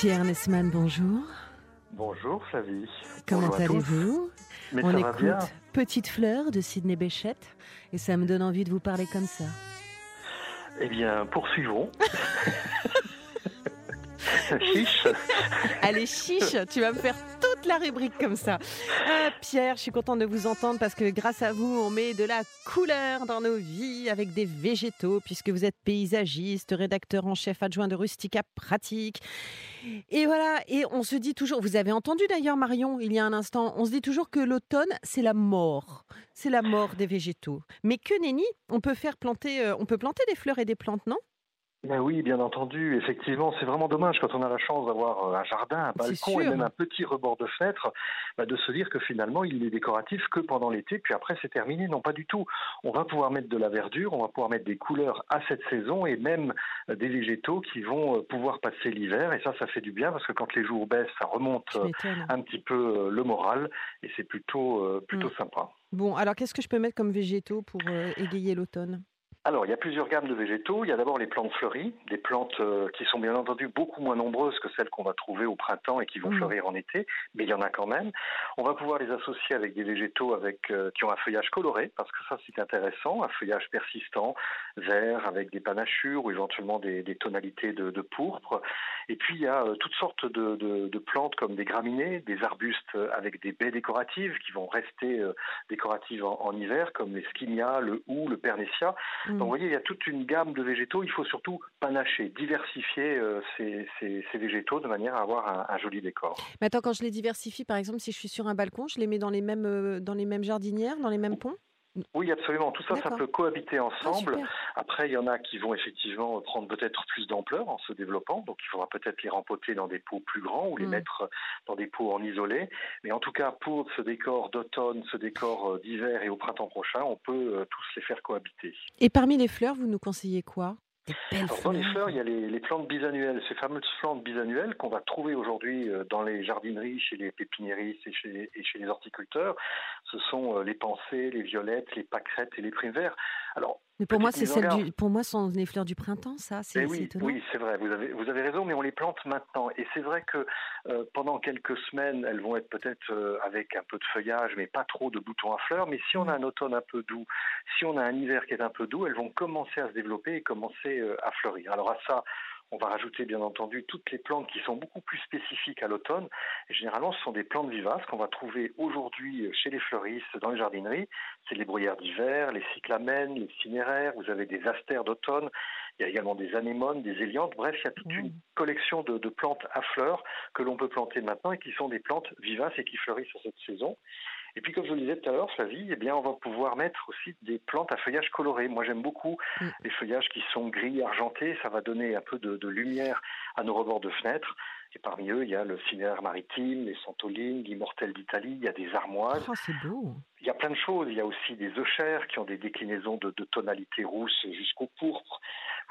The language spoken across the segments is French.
Pierre Nesman, bonjour. Bonjour Flavie. Comment allez-vous On écoute Petite fleur de Sidney Béchette et ça me donne envie de vous parler comme ça. Eh bien, poursuivons. chiche. Allez, chiche, tu vas me faire la rubrique comme ça. Ah, Pierre, je suis contente de vous entendre parce que grâce à vous, on met de la couleur dans nos vies avec des végétaux, puisque vous êtes paysagiste, rédacteur en chef adjoint de Rustica Pratique. Et voilà, et on se dit toujours, vous avez entendu d'ailleurs Marion il y a un instant, on se dit toujours que l'automne, c'est la mort. C'est la mort des végétaux. Mais que nenni, on peut faire planter, euh, on peut planter des fleurs et des plantes, non? Ben oui, bien entendu. Effectivement, c'est vraiment dommage quand on a la chance d'avoir euh, un jardin, un balcon et même un petit rebord de fenêtre, bah, de se dire que finalement, il n'est décoratif que pendant l'été, puis après c'est terminé. Non, pas du tout. On va pouvoir mettre de la verdure, on va pouvoir mettre des couleurs à cette saison et même euh, des végétaux qui vont euh, pouvoir passer l'hiver. Et ça, ça fait du bien parce que quand les jours baissent, ça remonte un petit peu le moral et c'est plutôt plutôt mm. sympa. Bon, alors qu'est-ce que je peux mettre comme végétaux pour égayer l'automne? Alors, il y a plusieurs gammes de végétaux. Il y a d'abord les plantes fleuries, des plantes euh, qui sont bien entendu beaucoup moins nombreuses que celles qu'on va trouver au printemps et qui vont mmh. fleurir en été, mais il y en a quand même. On va pouvoir les associer avec des végétaux avec, euh, qui ont un feuillage coloré, parce que ça c'est intéressant, un feuillage persistant, vert, avec des panachures ou éventuellement des, tonalités de, pourpre. Et puis il y a euh, toutes sortes de, plantes comme des graminées, des arbustes avec des baies décoratives qui vont rester décoratives en, hiver, comme les skinia, le hou, le Donc vous voyez, il y a toute une gamme de végétaux. Il faut surtout panacher, diversifier euh, ces, végétaux de manière à avoir un, joli décor. Mais attends, quand je les diversifie, par exemple, si je suis sur un balcon, je les mets dans les mêmes, euh, dans les mêmes jardinières, dans les mêmes ponts? Oui, absolument. Tout ça, ça peut cohabiter ah, ensemble. Après, il y en a qui vont effectivement prendre peut-être plus d'ampleur en se développant. Donc, il faudra peut-être les rempoter dans des pots plus grands ou les mm. mettre dans des pots en isolé. Mais en tout cas, pour ce décor d'automne, ce décor euh, d'hiver et au printemps prochain, on peut euh, tous les faire cohabiter. Et parmi les fleurs, vous nous conseillez quoi? Dans les fleurs, il y a les, plantes bisannuelles, ces fameuses plantes bisannuelles qu'on va trouver aujourd'hui euh, dans les jardineries, chez les pépiniéristes et chez, et chez les horticulteurs. Ce sont euh, les pensées, les violettes, les pâquerettes et les primes verts. Alors, mais pour moi, c'est celle du, pour moi, sont les fleurs du printemps, ça. C'est oui, étonnant. oui, c'est vrai. Vous avez, vous avez raison, mais on les plante maintenant. Et c'est vrai que euh, pendant quelques semaines, elles vont être peut-être euh, avec un peu de feuillage, mais pas trop de boutons à fleurs. Mais si on a un automne un peu doux, si on a un hiver qui est un peu doux, elles vont commencer à se développer et commencer euh, à fleurir. Alors à ça, on va rajouter bien entendu toutes les plantes qui sont beaucoup plus spécifiques à l'automne. généralement, ce sont des plantes vivaces qu'on va trouver aujourd'hui chez les fleuristes, dans les jardineries. C'est les bruyères d'hiver, les cyclamènes, les cinéraires, vous avez des astères d'automne, il y a également des anémones, des éliantes. Bref, il y a toute une mmh. collection de, de plantes à fleurs que l'on peut planter maintenant et qui sont des plantes vivaces et qui fleurissent sur cette saison. Et puis, comme je vous le disais tout à l'heure, Flavie, eh bien, on va pouvoir mettre aussi des plantes à feuillage coloré. Moi, j'aime beaucoup mm. les feuillages qui sont gris argentés. Ça va donner un peu de, lumière à nos rebords de fenêtres. Et parmi eux, il y a le cinéaire maritime, les santolines, l'immortel d'Italie, il y a des armoises. Oh, c'est beau. Il y a plein de choses. Il y a aussi des euchères qui ont des déclinaisons de, de tonalités rousses jusqu'au pourpre.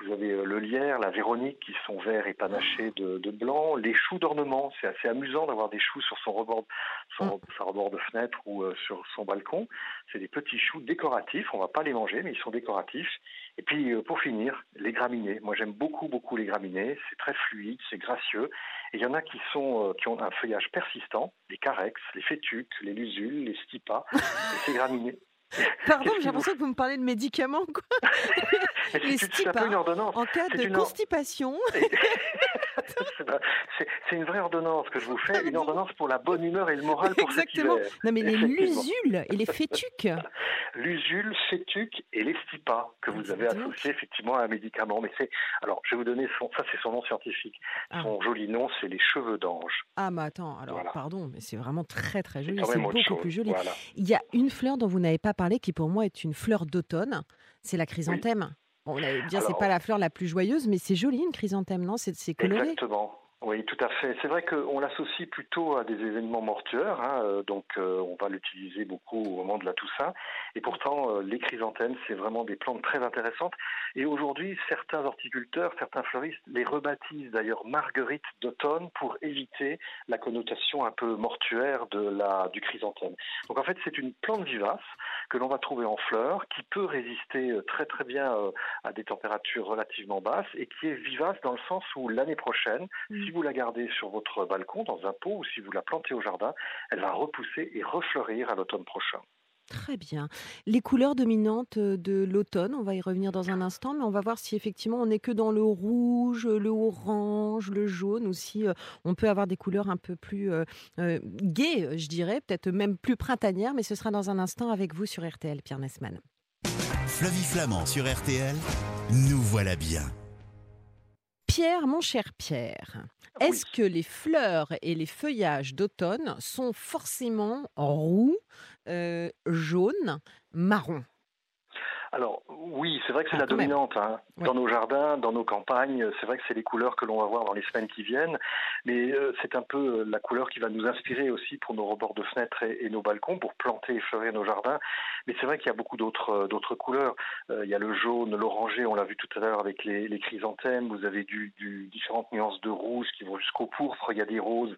Vous avez euh, le lierre, la véronique qui sont verts et panachés de, blanc, les choux d'ornement. C'est assez amusant d'avoir des choux sur son rebord, son, mm. sa rebord de fenêtre ou euh, sur son balcon. C'est des petits choux décoratifs. On va pas les manger, mais ils sont décoratifs. Et puis euh, pour finir, les graminées. Moi j'aime beaucoup beaucoup les graminées. C'est très fluide, c'est gracieux. Et il y en a qui sont qui ont un feuillage persistant, les carex, les fétuques, les lusules, les stipas. ces graminées, Pardon, j'ai l'impression que vous me parlez de médicaments. Quoi. Les stipas, une ordonnance. En cas de constipation. c'est une vraie ordonnance que je vous fais, une ordonnance pour la bonne humeur et le moral pour Exactement. Cet hiver. Non mais les lusules et les fétuques. L'usule, fétuque et les stipas que vous avez associés effectivement à un médicament. Mais c'est alors je vais vous donner son, ça c'est son nom scientifique. Ah. Son joli nom c'est les cheveux d'ange. Ah mais attends, alors pardon, mais c'est vraiment très très joli. C'est beaucoup plus joli. Il y a une fleur dont vous n'avez pas parlé qui pour moi est une fleur d'automne. C'est la chrysanthème. On va dire, c'est pas la fleur la plus joyeuse, mais c'est joli une chrysanthème, non? C'est coloré? Exactement. Oui, tout à fait. C'est vrai qu'on l'associe plutôt à des événements mortuaires, hein, euh, donc euh, on va l'utiliser beaucoup au moment de la Toussaint. Et pourtant, euh, les chrysanthèmes, c'est vraiment des plantes très intéressantes. Et aujourd'hui, certains horticulteurs, certains fleuristes les rebaptisent d'ailleurs marguerite d'automne pour éviter la connotation un peu mortuaire de la, du chrysanthème. Donc en fait, c'est une plante vivace que l'on va trouver en fleurs, qui peut résister très très bien à des températures relativement basses et qui est vivace dans le sens où l'année prochaine, mmh si vous la gardez sur votre balcon, dans un pot, ou si vous la plantez au jardin, elle va repousser et refleurir à l'automne prochain. Très bien. Les couleurs dominantes de l'automne, on va y revenir dans un instant, mais on va voir si effectivement on n'est que dans le rouge, le orange, le jaune, ou si on peut avoir des couleurs un peu plus gaies, je dirais, peut-être même plus printanières, mais ce sera dans un instant avec vous sur RTL, Pierre Nesman. Flavie Flamand sur RTL, nous voilà bien. Pierre, mon cher Pierre, est-ce que les fleurs et les feuillages d'automne sont forcément roux, euh, jaunes, marrons? Alors oui, c'est vrai que c'est ah, la dominante hein. dans nos jardins, dans nos campagnes. C'est vrai que c'est les couleurs que l'on va voir dans les semaines qui viennent, mais euh, c'est un peu euh, la couleur qui va nous inspirer aussi pour nos rebords de fenêtres et, nos balcons pour planter et fleurir nos jardins. Mais c'est vrai qu'il y a beaucoup d'autres euh, d'autres couleurs. il y a le jaune, l'orangé, on l'a vu tout à l'heure avec les, les, chrysanthèmes. Vous avez du, du, différentes nuances de rouge qui vont jusqu'au pourpre. Il y a des roses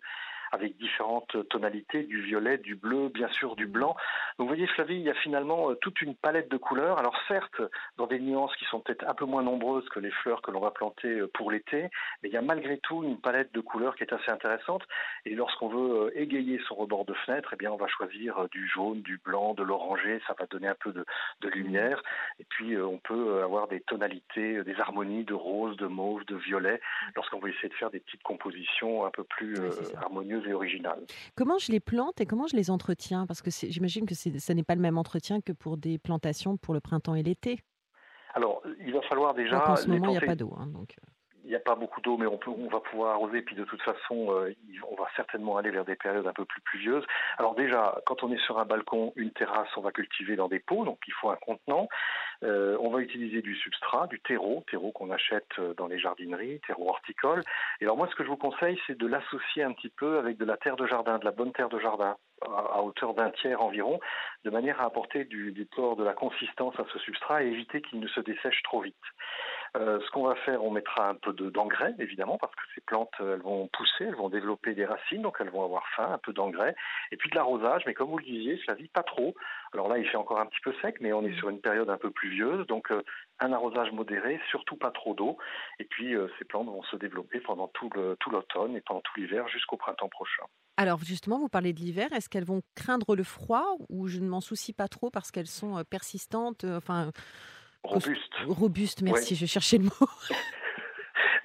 avec différentes tonalités, du violet, du bleu, bien sûr du blanc. Donc vous voyez Flavie, il y a finalement euh, toute une palette de couleurs. Alors certes, dans des nuances qui sont peut-être un peu moins nombreuses que les fleurs que l'on va planter euh, pour l'été, mais il y a malgré tout une palette de couleurs qui est assez intéressante. Et lorsqu'on veut euh, égayer son rebord de fenêtre, eh bien on va choisir du jaune, du blanc, de l'orangé, ça va donner un peu de, lumière. Et puis on peut avoir des tonalités, des harmonies de rose, de mauve, de violet, lorsqu'on veut essayer de faire des petites compositions un peu plus harmonieuses et originales. Comment je les plante et comment je les entretiens? Parce que j'imagine que ce n'est pas le même entretien que pour des plantations pour le printemps et l'été. Alors, il va falloir déjà. en ce moment, il n'y a pas d'eau. Hein, donc... Euh. Il n'y a pas beaucoup d'eau, mais on, peut, on va pouvoir arroser. Puis de toute façon, euh, on va certainement aller vers des périodes un peu plus pluvieuses. Alors déjà, quand on est sur un balcon, une terrasse, on va cultiver dans des pots, donc il faut un contenant. Euh, on va utiliser du substrat, du terreau, terreau qu'on achète euh, dans les jardineries, terreau horticole. Et alors moi, ce que je vous conseille, c'est de l'associer un petit peu avec de la terre de jardin, de la bonne terre de jardin, à hauteur d'un tiers environ, de manière à apporter du, du de la consistance à ce substrat et éviter qu'il ne se dessèche trop vite. Euh, ce qu'on va faire, on mettra un peu d'engrais, évidemment, parce que ces plantes, elles vont pousser, elles vont développer des racines, donc elles vont avoir faim, un peu d'engrais, et puis de l'arrosage, mais comme vous le disiez, ça vit pas trop. Alors là, il fait encore un petit peu sec, mais on est mmh. sur une période un peu pluvieuse, donc euh, un arrosage modéré, surtout pas trop d'eau, et puis euh, ces plantes vont se développer pendant tout l'automne et pendant tout l'hiver jusqu'au printemps prochain. Alors justement, vous parlez de l'hiver, est-ce qu'elles vont craindre le froid ou je ne m'en soucie pas trop parce qu'elles sont persistantes, enfin Robuste. Robuste, merci, je cherchais le mot.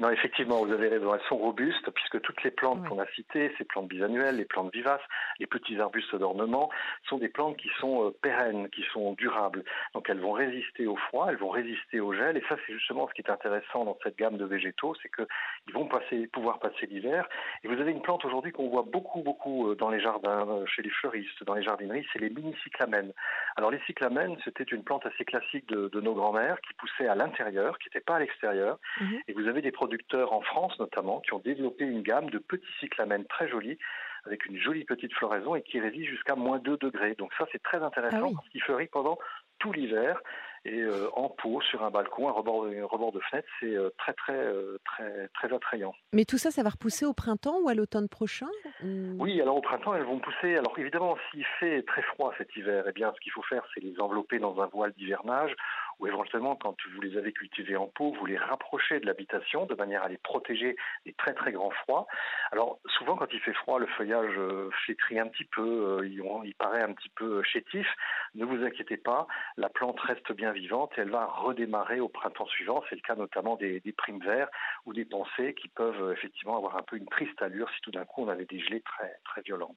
Non, effectivement, vous avez raison. Elles sont robustes puisque toutes les plantes qu'on a citées, ces plantes bisannuelles, les plantes vivaces, les petits arbustes d'ornement, sont des plantes qui sont euh, pérennes, qui sont durables. Donc elles vont résister au froid, elles vont résister au gel. Et ça, c'est justement ce qui est intéressant dans cette gamme de végétaux, c'est qu'ils vont passer, pouvoir passer l'hiver. Et vous avez une plante aujourd'hui qu'on voit beaucoup, beaucoup euh, dans les jardins, euh, chez les fleuristes, dans les jardineries, c'est les mini-cyclamènes. Alors les cyclamènes, c'était une plante assez classique de, nos grands-mères qui poussait à l'intérieur, qui n'était pas à l'extérieur. Mhm. Et vous avez des producteurs en France notamment qui ont développé une gamme de petits cyclamènes très jolis avec une jolie petite floraison et qui résiste jusqu'à moins 2 degrés. Donc ça c'est très intéressant ah parce qu'il fleurit pendant tout l'hiver et euh, en pot sur un balcon, un rebord, rebord de fenêtre, c'est euh, très très euh, très très attrayant. Mais tout ça, ça va repousser au printemps ou à l'automne prochain Oui, alors au printemps, elles vont pousser. Alors évidemment, s'il fait très froid cet hiver, eh bien, ce qu'il faut faire, c'est les envelopper dans un voile d'hivernage ou éventuellement quand vous les avez cultivés en pot, vous les rapprochez de l'habitation de manière à les protéger des très très grands froids. Alors souvent quand il fait froid, le feuillage euh, flétrit un petit peu, euh, il, paraît un petit peu chétif. Ne vous inquiétez pas, la plante reste bien vivante et elle va redémarrer au printemps suivant. C'est le cas notamment des, primes verts ou des pensées qui peuvent euh, effectivement avoir un peu une triste allure si tout d'un coup on avait des gelées très très violentes.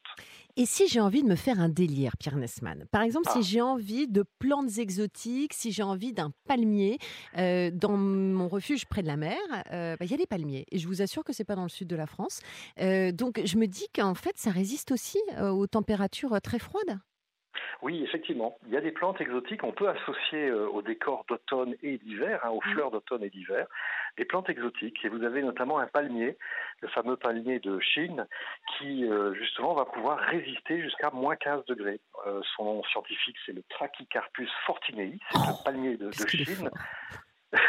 Et si j'ai envie de me faire un délire, Pierre Nesman, par exemple si ah. j'ai envie de plantes exotiques, si j'ai envie d'un palmier. Euh, dans mon refuge près de la mer, euh, bah, il y a des palmiers. Et je vous assure que c'est pas dans le sud de la France. Euh, donc je me dis qu'en fait, ça résiste aussi aux températures très froides. Oui, effectivement. Il y a des plantes exotiques, on peut associer au décor d'automne et d'hiver, hein, aux mmh. fleurs d'automne et d'hiver, des plantes exotiques. Et vous avez notamment un palmier, le fameux palmier de Chine, qui justement va pouvoir résister jusqu'à moins 15 degrés. son nom scientifique, c'est le Trachycarpus fortinei, c'est le palmier de, de Chine.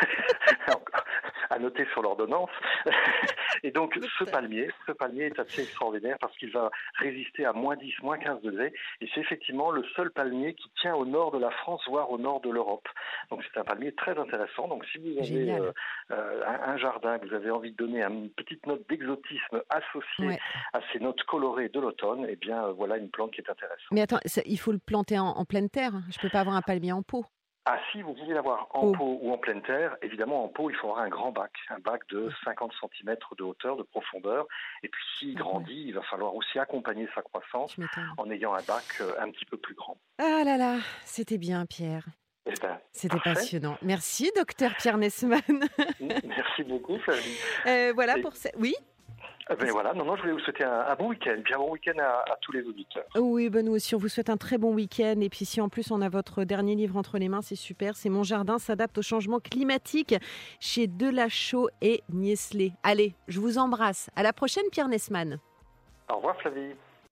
à noter sur l'ordonnance. Et donc, ce palmier, ce palmier est assez extraordinaire parce qu'il va résister à moins 10, moins 15 degrés. Et c'est effectivement le seul palmier qui tient au nord de la France, voire au nord de l'Europe. Donc c'est un palmier très intéressant. Donc si vous avez euh, euh, un, jardin, que vous avez envie de donner une petite note d'exotisme associée Ouais. à ces notes colorées de l'automne, eh bien euh, voilà une plante qui est intéressante. Mais attends, ça- il faut le planter en, en pleine terre. Je peux pas avoir un palmier en pot. Ah si vous pouvez l'avoir en Oh. pot ou en pleine terre, évidemment en pot il faudra un grand bac, un bac de 50 cm de hauteur, de profondeur. Et puis s'il Ah grandit, il va falloir aussi accompagner sa croissance en ayant un bac euh, un petit peu plus grand. Ah là là, c'était bien, Pierre. Eh ben, C'était passionnant. Merci, docteur Pierre Nesman. merci beaucoup Flavie. Euh, voilà Et- pour ça. Oui? Eh ben voilà, non, non, je voulais vous souhaiter un, un bon week-end, bien bon week-end à, à tous les auditeurs. Oui, ben nous aussi, on vous souhaite un très bon week-end. Et puis si en plus on a votre dernier livre entre les mains, c'est super. C'est Mon jardin s'adapte au changement climatique chez Delachaux et Nieslé. Allez, je vous embrasse. À la prochaine, Pierre Nesman. Au revoir Flavie.